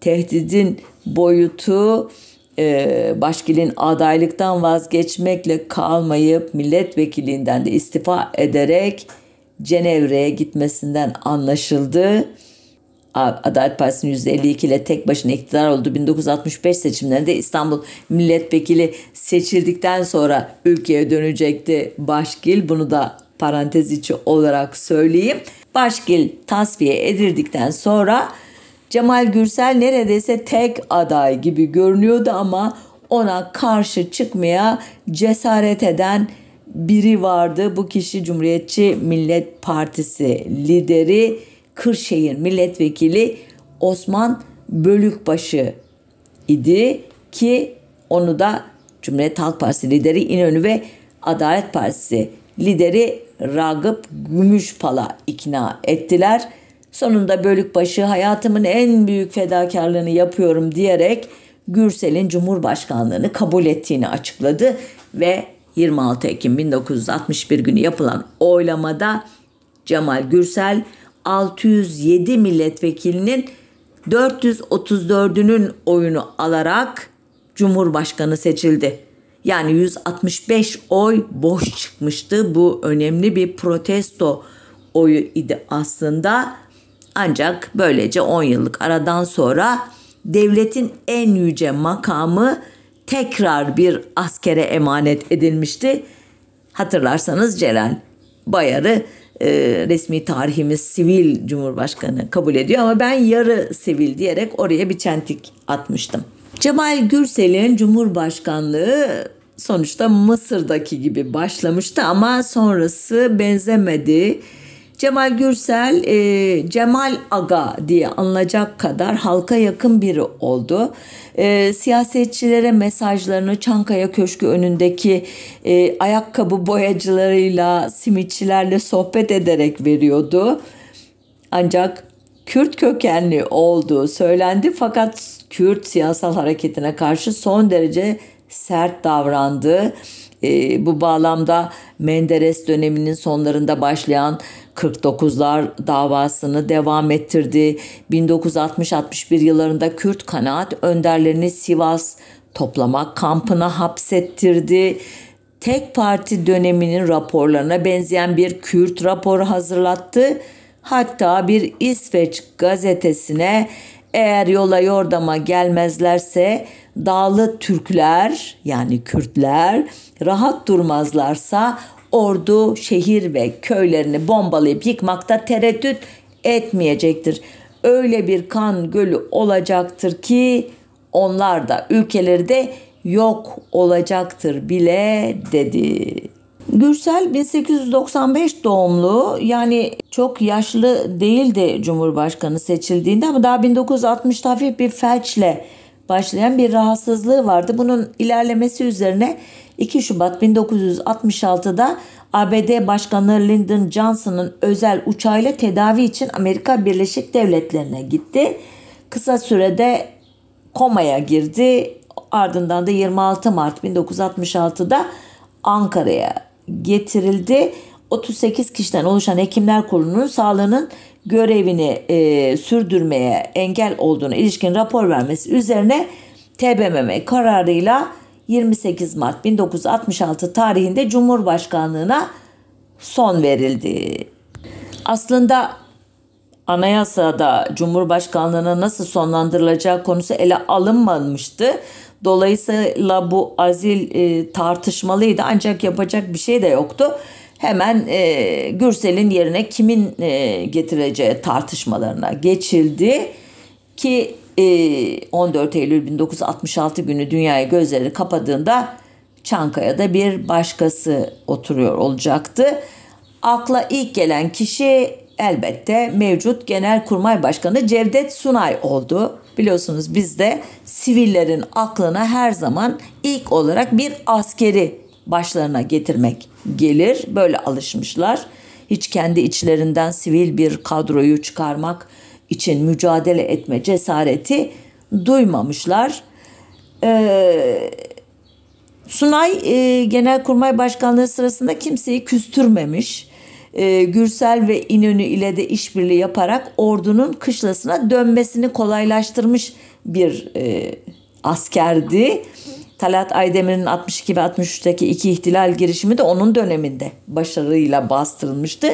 Tehdidin boyutu e, Başgil'in adaylıktan vazgeçmekle kalmayıp milletvekilinden de istifa ederek Cenevre'ye gitmesinden anlaşıldı. Adalet Partisi'nin %52 ile tek başına iktidar oldu. 1965 seçimlerinde İstanbul milletvekili seçildikten sonra ülkeye dönecekti Başgil. Bunu da parantez içi olarak söyleyeyim. Başgil tasfiye edildikten sonra Cemal Gürsel neredeyse tek aday gibi görünüyordu ama ona karşı çıkmaya cesaret eden biri vardı. Bu kişi Cumhuriyetçi Millet Partisi lideri Kırşehir Milletvekili Osman Bölükbaşı idi ki onu da Cumhuriyet Halk Partisi lideri İnönü ve Adalet Partisi lideri Ragıp Gümüşpala ikna ettiler. Sonunda Bölükbaşı hayatımın en büyük fedakarlığını yapıyorum diyerek Gürsel'in Cumhurbaşkanlığını kabul ettiğini açıkladı ve 26 Ekim 1961 günü yapılan oylamada Cemal Gürsel 607 milletvekilinin 434'ünün oyunu alarak Cumhurbaşkanı seçildi. Yani 165 oy boş çıkmıştı. Bu önemli bir protesto oyu idi aslında. Ancak böylece 10 yıllık aradan sonra devletin en yüce makamı tekrar bir askere emanet edilmişti. Hatırlarsanız Celal Bayar'ı e, resmi tarihimiz sivil cumhurbaşkanı kabul ediyor ama ben yarı sivil diyerek oraya bir çentik atmıştım. Cemal Gürsel'in cumhurbaşkanlığı sonuçta Mısır'daki gibi başlamıştı ama sonrası benzemedi. Cemal Gürsel e, Cemal Aga diye anılacak kadar halka yakın biri oldu. E, siyasetçilere mesajlarını Çankaya Köşkü önündeki e, ayakkabı boyacılarıyla, simitçilerle sohbet ederek veriyordu. Ancak Kürt kökenli olduğu söylendi fakat Kürt siyasal hareketine karşı son derece sert davrandı. E, bu bağlamda Menderes döneminin sonlarında başlayan 49'lar davasını devam ettirdi. 1960-61 yıllarında Kürt kanaat önderlerini Sivas toplama kampına hapsettirdi. Tek parti döneminin raporlarına benzeyen bir Kürt raporu hazırlattı. Hatta bir İsveç gazetesine eğer yola yordama gelmezlerse dağlı Türkler yani Kürtler rahat durmazlarsa ordu şehir ve köylerini bombalayıp yıkmakta tereddüt etmeyecektir. Öyle bir kan gölü olacaktır ki onlar da ülkeleri de yok olacaktır bile dedi. Gürsel 1895 doğumlu yani çok yaşlı değildi Cumhurbaşkanı seçildiğinde ama daha 1960'ta hafif bir felçle başlayan bir rahatsızlığı vardı. Bunun ilerlemesi üzerine 2 Şubat 1966'da ABD Başkanı Lyndon Johnson'ın özel uçağıyla tedavi için Amerika Birleşik Devletleri'ne gitti. Kısa sürede komaya girdi. Ardından da 26 Mart 1966'da Ankara'ya getirildi. 38 kişiden oluşan Hekimler Kurulu'nun sağlığının görevini e, sürdürmeye engel olduğuna ilişkin rapor vermesi üzerine TBMM kararıyla 28 Mart 1966 tarihinde Cumhurbaşkanlığına son verildi. Aslında anayasada Cumhurbaşkanlığına nasıl sonlandırılacağı konusu ele alınmamıştı. Dolayısıyla bu azil e, tartışmalıydı ancak yapacak bir şey de yoktu. Hemen e, Gürsel'in yerine kimin e, getireceği tartışmalarına geçildi ki 14 Eylül 1966 günü dünyaya gözleri kapadığında Çankaya'da bir başkası oturuyor olacaktı. Akla ilk gelen kişi elbette mevcut Genelkurmay Başkanı Cevdet Sunay oldu. Biliyorsunuz bizde sivillerin aklına her zaman ilk olarak bir askeri başlarına getirmek gelir. Böyle alışmışlar. Hiç kendi içlerinden sivil bir kadroyu çıkarmak için mücadele etme cesareti duymamışlar. Ee, Sunay e, Genelkurmay Başkanlığı sırasında kimseyi küstürmemiş. E, Gürsel ve İnönü ile de işbirliği yaparak ordunun kışlasına dönmesini kolaylaştırmış bir e, askerdi. Talat Aydemir'in 62 ve 63'teki iki ihtilal girişimi de onun döneminde başarıyla bastırılmıştı.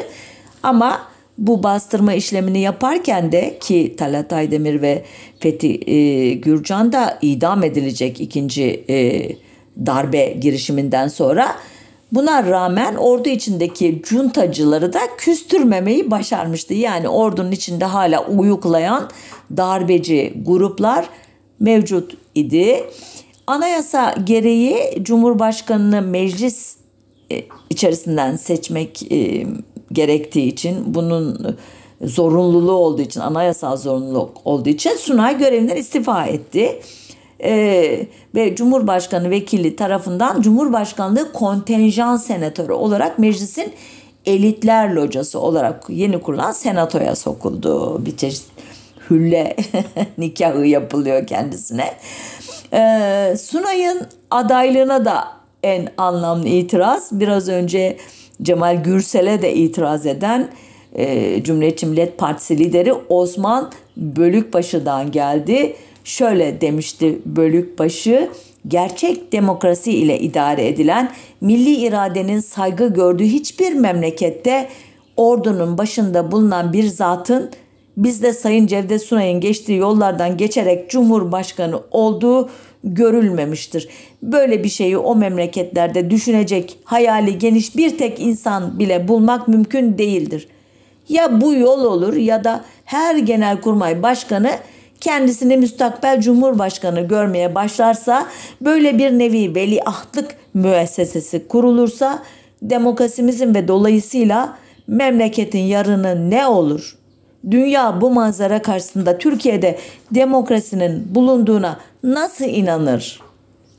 Ama bu bastırma işlemini yaparken de ki Talat Aydemir ve Fethi e, Gürcan da idam edilecek ikinci e, darbe girişiminden sonra buna rağmen ordu içindeki cuntacıları da küstürmemeyi başarmıştı. Yani ordunun içinde hala uyuklayan darbeci gruplar mevcut idi. Anayasa gereği Cumhurbaşkanını meclis e, içerisinden seçmek e, gerektiği için bunun zorunluluğu olduğu için anayasal zorunluluk olduğu için Sunay görevinden istifa etti. Ee, ve Cumhurbaşkanı vekili tarafından Cumhurbaşkanlığı kontenjan senatörü olarak meclisin elitler locası olarak yeni kurulan senatoya sokuldu. Bir çeşit hülle *laughs* nikahı yapılıyor kendisine. Ee, Sunay'ın adaylığına da en anlamlı itiraz biraz önce Cemal Gürsel'e de itiraz eden e, Cumhuriyetçi Millet Partisi lideri Osman Bölükbaşı'dan geldi. Şöyle demişti Bölükbaşı, gerçek demokrasi ile idare edilen milli iradenin saygı gördüğü hiçbir memlekette ordunun başında bulunan bir zatın bizde Sayın Cevdet Sunay'ın geçtiği yollardan geçerek Cumhurbaşkanı olduğu görülmemiştir. Böyle bir şeyi o memleketlerde düşünecek hayali geniş bir tek insan bile bulmak mümkün değildir. Ya bu yol olur ya da her genelkurmay başkanı kendisini müstakbel cumhurbaşkanı görmeye başlarsa böyle bir nevi veliahtlık müessesesi kurulursa demokrasimizin ve dolayısıyla memleketin yarını ne olur? Dünya bu manzara karşısında Türkiye'de demokrasinin bulunduğuna nasıl inanır?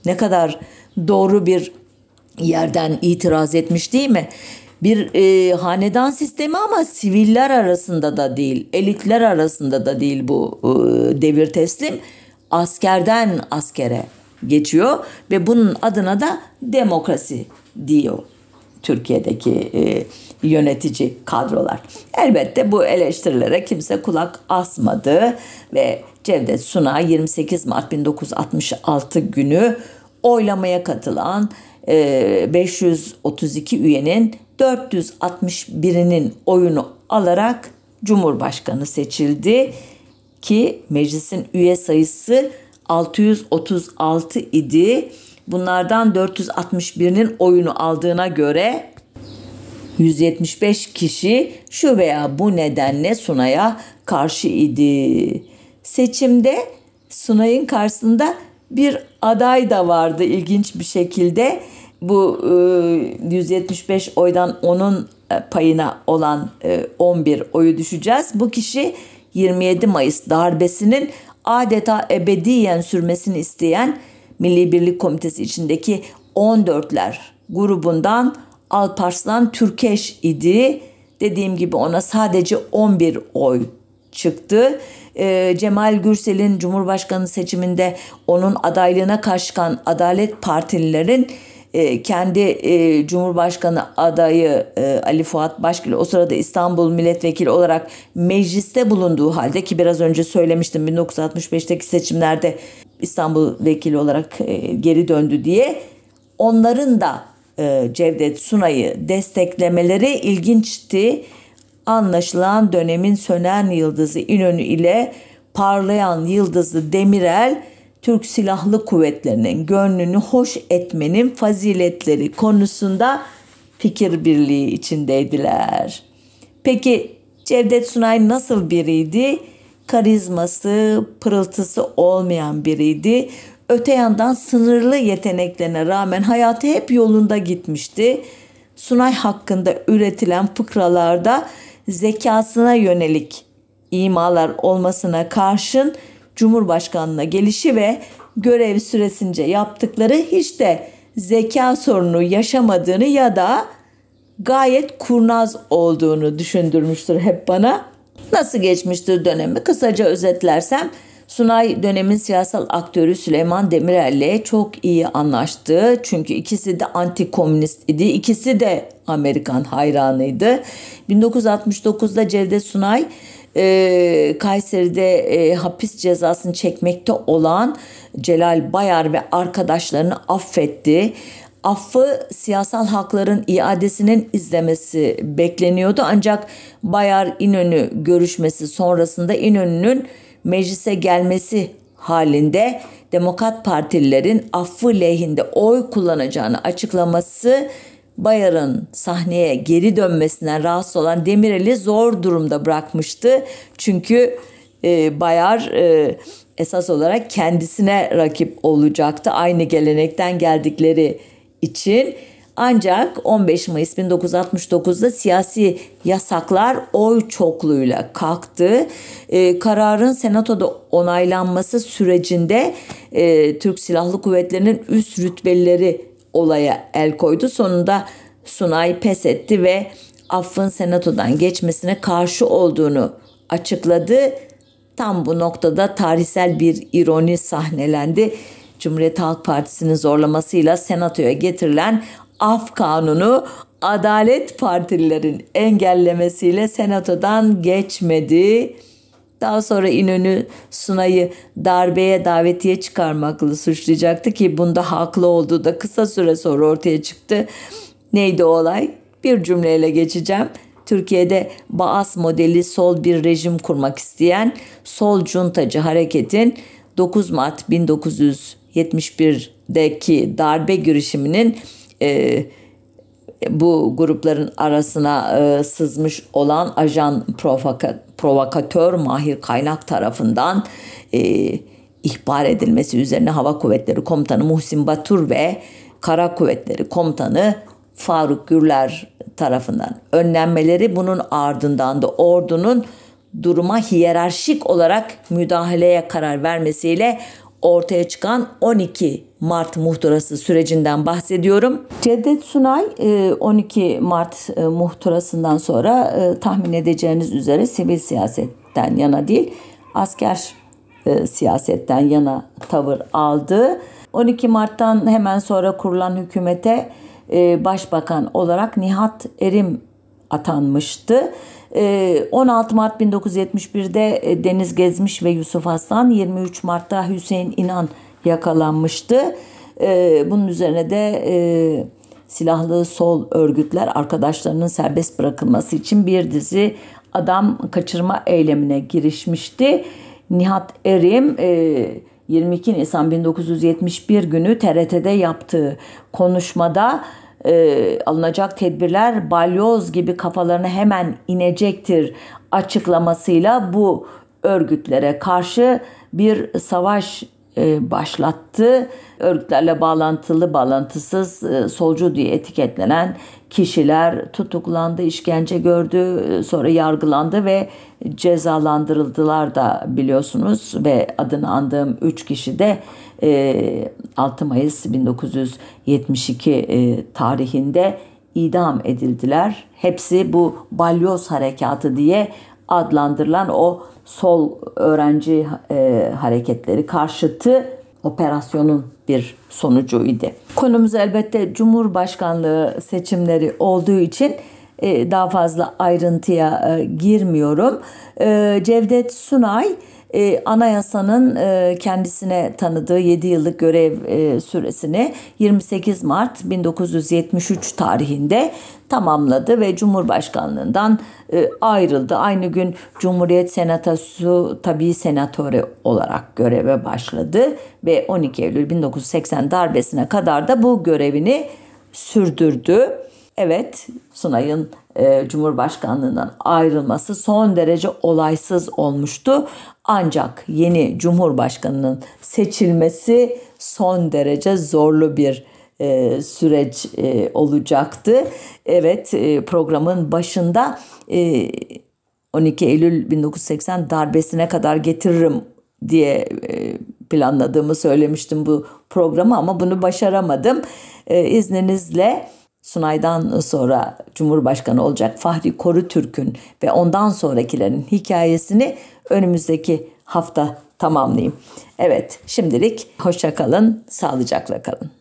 Ne kadar doğru bir yerden itiraz etmiş değil mi? Bir e, hanedan sistemi ama siviller arasında da değil, elitler arasında da değil bu e, devir teslim. Askerden askere geçiyor ve bunun adına da demokrasi diyor Türkiye'deki e, yönetici kadrolar. Elbette bu eleştirilere kimse kulak asmadı ve Cevdet Sunay 28 Mart 1966 günü oylamaya katılan 532 e, üyenin 461'inin oyunu alarak Cumhurbaşkanı seçildi ki meclisin üye sayısı 636 idi. Bunlardan 461'inin oyunu aldığına göre 175 kişi şu veya bu nedenle Sunay'a karşı idi. Seçimde Sunay'ın karşısında bir aday da vardı ilginç bir şekilde. Bu 175 e, oydan onun e, payına olan 11 e, oyu düşeceğiz. Bu kişi 27 Mayıs darbesinin adeta ebediyen sürmesini isteyen Milli Birlik Komitesi içindeki 14'ler grubundan Alparslan Türkeş idi. Dediğim gibi ona sadece 11 oy çıktı. Ee, Cemal Gürsel'in Cumhurbaşkanı seçiminde onun adaylığına karşı çıkan Adalet Partililerin e, kendi e, Cumhurbaşkanı adayı e, Ali Fuat Başgül o sırada İstanbul Milletvekili olarak mecliste bulunduğu halde ki biraz önce söylemiştim 1965'teki seçimlerde İstanbul vekili olarak geri döndü diye onların da Cevdet Sunay'ı desteklemeleri ilginçti. Anlaşılan dönemin sönen yıldızı İnönü ile parlayan yıldızı Demirel Türk Silahlı Kuvvetleri'nin gönlünü hoş etmenin faziletleri konusunda fikir birliği içindeydiler. Peki Cevdet Sunay nasıl biriydi? Karizması, pırıltısı olmayan biriydi. Öte yandan sınırlı yeteneklerine rağmen hayatı hep yolunda gitmişti. Sunay hakkında üretilen fıkralarda zekasına yönelik imalar olmasına karşın Cumhurbaşkanlığına gelişi ve görev süresince yaptıkları hiç de zeka sorunu yaşamadığını ya da gayet kurnaz olduğunu düşündürmüştür hep bana. Nasıl geçmiştir dönemi kısaca özetlersem Sunay dönemin siyasal aktörü Süleyman Demirel'le çok iyi anlaştı. Çünkü ikisi de anti-komünist idi. İkisi de Amerikan hayranıydı. 1969'da Cevdet Sunay e, Kayseri'de e, hapis cezasını çekmekte olan Celal Bayar ve arkadaşlarını affetti. Affı siyasal hakların iadesinin izlemesi bekleniyordu ancak Bayar İnönü görüşmesi sonrasında İnönü'nün meclise gelmesi halinde Demokrat Partililerin affı lehinde oy kullanacağını açıklaması Bayar'ın sahneye geri dönmesinden rahatsız olan Demirel'i zor durumda bırakmıştı. Çünkü e, Bayar e, esas olarak kendisine rakip olacaktı. Aynı gelenekten geldikleri için. Ancak 15 Mayıs 1969'da siyasi yasaklar oy çokluğuyla kalktı. Ee, kararın senatoda onaylanması sürecinde e, Türk Silahlı Kuvvetleri'nin üst rütbelileri olaya el koydu. Sonunda Sunay pes etti ve affın senatodan geçmesine karşı olduğunu açıkladı. Tam bu noktada tarihsel bir ironi sahnelendi. Cumhuriyet Halk Partisi'nin zorlamasıyla senatoya getirilen af kanunu Adalet Partililerin engellemesiyle senatodan geçmedi. Daha sonra İnönü Sunay'ı darbeye davetiye çıkarmakla suçlayacaktı ki bunda haklı olduğu da kısa süre sonra ortaya çıktı. Neydi o olay? Bir cümleyle geçeceğim. Türkiye'de Baas modeli sol bir rejim kurmak isteyen sol cuntacı hareketin 9 Mart 1971'deki darbe girişiminin e, bu grupların arasına e, sızmış olan ajan provoka, provokatör Mahir Kaynak tarafından e, ihbar edilmesi üzerine Hava Kuvvetleri Komutanı Muhsin Batur ve Kara Kuvvetleri Komutanı Faruk Gürler tarafından önlenmeleri bunun ardından da ordunun duruma hiyerarşik olarak müdahaleye karar vermesiyle ortaya çıkan 12 Mart muhtırası sürecinden bahsediyorum. Cevdet Sunay 12 e, Mart e, muhtırasından sonra e, tahmin edeceğiniz üzere sivil siyasetten yana değil asker siyasetten yana tavır aldı. 12 Mart'tan hemen sonra kurulan hükümete başbakan olarak Nihat Erim atanmıştı. 16 Mart 1971'de Deniz Gezmiş ve Yusuf Aslan, 23 Mart'ta Hüseyin İnan yakalanmıştı. Ee, bunun üzerine de e, silahlı sol örgütler arkadaşlarının serbest bırakılması için bir dizi adam kaçırma eylemine girişmişti. Nihat Erim 22 e, Nisan 1971 günü TRT'de yaptığı konuşmada e, alınacak tedbirler balyoz gibi kafalarına hemen inecektir açıklamasıyla bu örgütlere karşı bir savaş başlattı. Örgütlerle bağlantılı, bağlantısız e, solcu diye etiketlenen kişiler tutuklandı, işkence gördü, e, sonra yargılandı ve cezalandırıldılar da biliyorsunuz ve adını andığım 3 kişi de 6 Mayıs 1972 tarihinde idam edildiler. Hepsi bu balyoz harekatı diye adlandırılan o sol öğrenci e, hareketleri karşıtı operasyonun bir sonucuydu. Konumuz elbette Cumhurbaşkanlığı seçimleri olduğu için e, daha fazla ayrıntıya e, girmiyorum. E, Cevdet Sunay e, anayasanın e, kendisine tanıdığı 7 yıllık görev e, süresini 28 Mart 1973 tarihinde tamamladı ve Cumhurbaşkanlığından e, ayrıldı. Aynı gün Cumhuriyet Senatosu tabi senatörü olarak göreve başladı ve 12 Eylül 1980 darbesine kadar da bu görevini sürdürdü. Evet, Sunay'ın e, Cumhurbaşkanlığından ayrılması son derece olaysız olmuştu. Ancak yeni Cumhurbaşkanının seçilmesi son derece zorlu bir e, süreç e, olacaktı. Evet, e, programın başında e, 12 Eylül 1980 darbesine kadar getiririm diye e, planladığımı söylemiştim bu programı ama bunu başaramadım. E, izninizle Sunay'dan sonra Cumhurbaşkanı olacak Fahri Korutürk'ün ve ondan sonrakilerin hikayesini önümüzdeki hafta tamamlayayım. Evet şimdilik hoşça kalın, sağlıcakla kalın.